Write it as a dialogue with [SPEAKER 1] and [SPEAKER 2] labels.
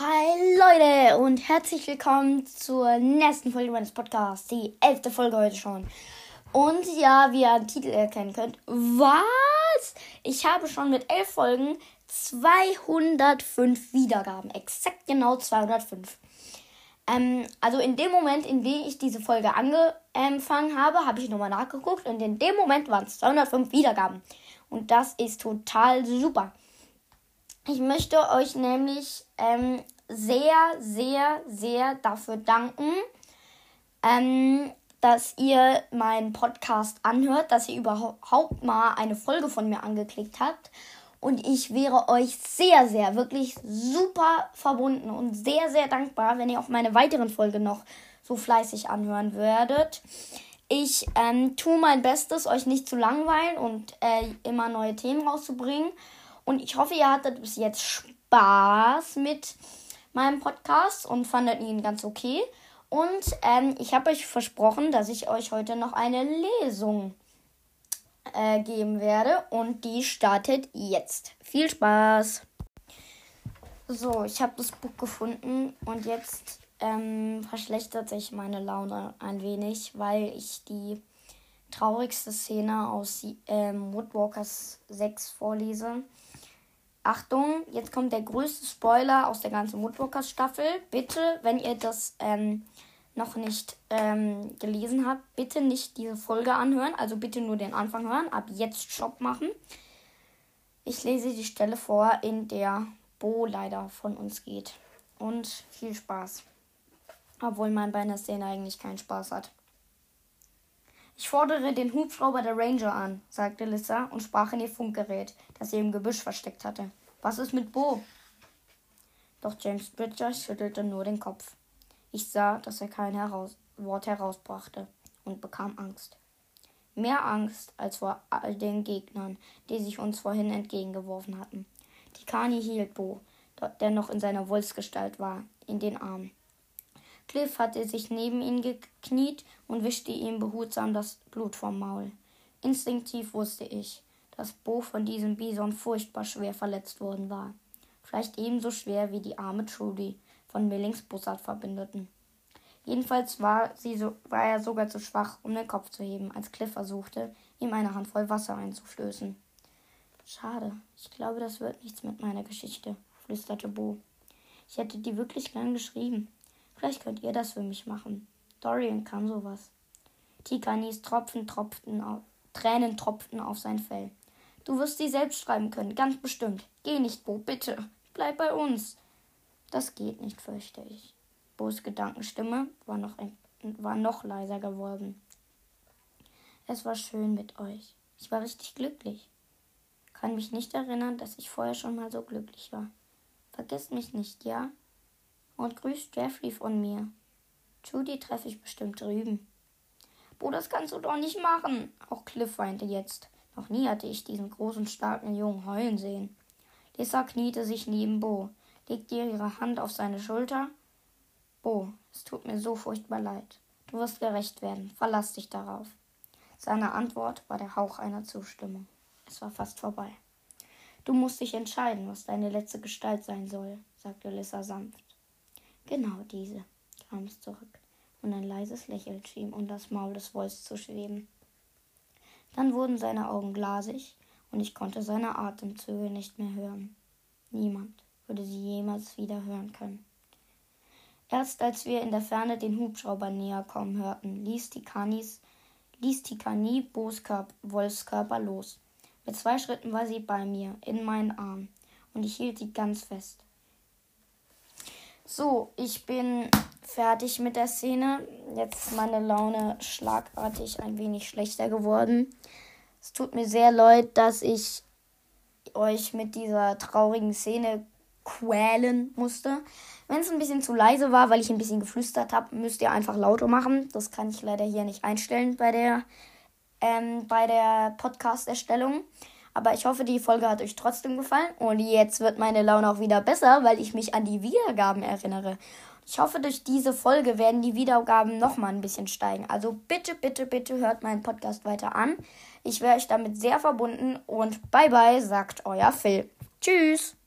[SPEAKER 1] Hi Leute und herzlich willkommen zur nächsten Folge meines Podcasts, die elfte Folge heute schon. Und ja, wie ihr am Titel erkennen könnt, was? Ich habe schon mit elf Folgen 205 Wiedergaben, exakt genau 205. Ähm, also in dem Moment, in dem ich diese Folge angefangen habe, habe ich nochmal nachgeguckt und in dem Moment waren es 205 Wiedergaben. Und das ist total super. Ich möchte euch nämlich ähm, sehr, sehr, sehr dafür danken, ähm, dass ihr meinen Podcast anhört, dass ihr überhaupt mal eine Folge von mir angeklickt habt. Und ich wäre euch sehr, sehr, wirklich super verbunden und sehr, sehr dankbar, wenn ihr auch meine weiteren Folgen noch so fleißig anhören würdet. Ich ähm, tue mein Bestes, euch nicht zu langweilen und äh, immer neue Themen rauszubringen. Und ich hoffe, ihr hattet bis jetzt Spaß mit meinem Podcast und fandet ihn ganz okay. Und ähm, ich habe euch versprochen, dass ich euch heute noch eine Lesung äh, geben werde. Und die startet jetzt. Viel Spaß! So, ich habe das Buch gefunden und jetzt ähm, verschlechtert sich meine Laune ein wenig, weil ich die traurigste Szene aus ähm, Woodwalkers 6 vorlese. Achtung, jetzt kommt der größte Spoiler aus der ganzen Woodwalkers Staffel. Bitte, wenn ihr das ähm, noch nicht ähm, gelesen habt, bitte nicht diese Folge anhören. Also bitte nur den Anfang hören. Ab jetzt Shop machen. Ich lese die Stelle vor, in der Bo leider von uns geht. Und viel Spaß. Obwohl man bei einer Szene eigentlich keinen Spaß hat. Ich fordere den Hubschrauber der Ranger an, sagte Lissa und sprach in ihr Funkgerät, das sie im Gebüsch versteckt hatte. Was ist mit Bo? Doch James Bridger schüttelte nur den Kopf. Ich sah, dass er kein heraus Wort herausbrachte und bekam Angst. Mehr Angst als vor all den Gegnern, die sich uns vorhin entgegengeworfen hatten. Die Kani hielt Bo, der noch in seiner Wolfsgestalt war, in den Arm. Cliff hatte sich neben ihn gekniet und wischte ihm behutsam das Blut vom Maul. Instinktiv wusste ich, dass Bo von diesem Bison furchtbar schwer verletzt worden war. Vielleicht ebenso schwer wie die arme Trudy von Millings Bussard verbindeten. Jedenfalls war, sie so, war er sogar zu schwach, um den Kopf zu heben, als Cliff versuchte, ihm eine Handvoll Wasser einzuflößen. Schade, ich glaube, das wird nichts mit meiner Geschichte, flüsterte Bo. Ich hätte die wirklich gern geschrieben. Vielleicht könnt ihr das für mich machen. Dorian kann sowas. Tikanis Tropfen tropften auf, Tränen tropften auf sein Fell. Du wirst sie selbst schreiben können, ganz bestimmt. Geh nicht, Bo, bitte. Bleib bei uns. Das geht nicht, fürchte ich. Bos Gedankenstimme war noch, ein, war noch leiser geworden. Es war schön mit euch. Ich war richtig glücklich. Kann mich nicht erinnern, dass ich vorher schon mal so glücklich war. Vergiss mich nicht, ja? und grüßt Jeffrey von mir. Judy treffe ich bestimmt drüben. Bo, das kannst du doch nicht machen. Auch Cliff weinte jetzt. Noch nie hatte ich diesen großen, starken Jungen heulen sehen. Lisa kniete sich neben Bo, legte ihre Hand auf seine Schulter. Bo, es tut mir so furchtbar leid. Du wirst gerecht werden. Verlass dich darauf. Seine Antwort war der Hauch einer Zustimmung. Es war fast vorbei. Du musst dich entscheiden, was deine letzte Gestalt sein soll, sagte Lissa sanft. Genau diese, kam es zurück, und ein leises Lächeln schien um das Maul des Wolfs zu schweben. Dann wurden seine Augen glasig, und ich konnte seine Atemzüge nicht mehr hören. Niemand würde sie jemals wieder hören können. Erst als wir in der Ferne den Hubschrauber näher kommen hörten, ließ die Kanis, ließ die Kani Bos Wolfskörper los. Mit zwei Schritten war sie bei mir, in meinen Arm, und ich hielt sie ganz fest. So, ich bin fertig mit der Szene. Jetzt ist meine Laune schlagartig ein wenig schlechter geworden. Es tut mir sehr leid, dass ich euch mit dieser traurigen Szene quälen musste. Wenn es ein bisschen zu leise war, weil ich ein bisschen geflüstert habe, müsst ihr einfach lauter machen. Das kann ich leider hier nicht einstellen bei der, ähm, bei der Podcast-Erstellung. Aber ich hoffe, die Folge hat euch trotzdem gefallen. Und jetzt wird meine Laune auch wieder besser, weil ich mich an die Wiedergaben erinnere. Ich hoffe, durch diese Folge werden die Wiedergaben nochmal ein bisschen steigen. Also bitte, bitte, bitte hört meinen Podcast weiter an. Ich wäre euch damit sehr verbunden und bye bye, sagt euer Phil. Tschüss.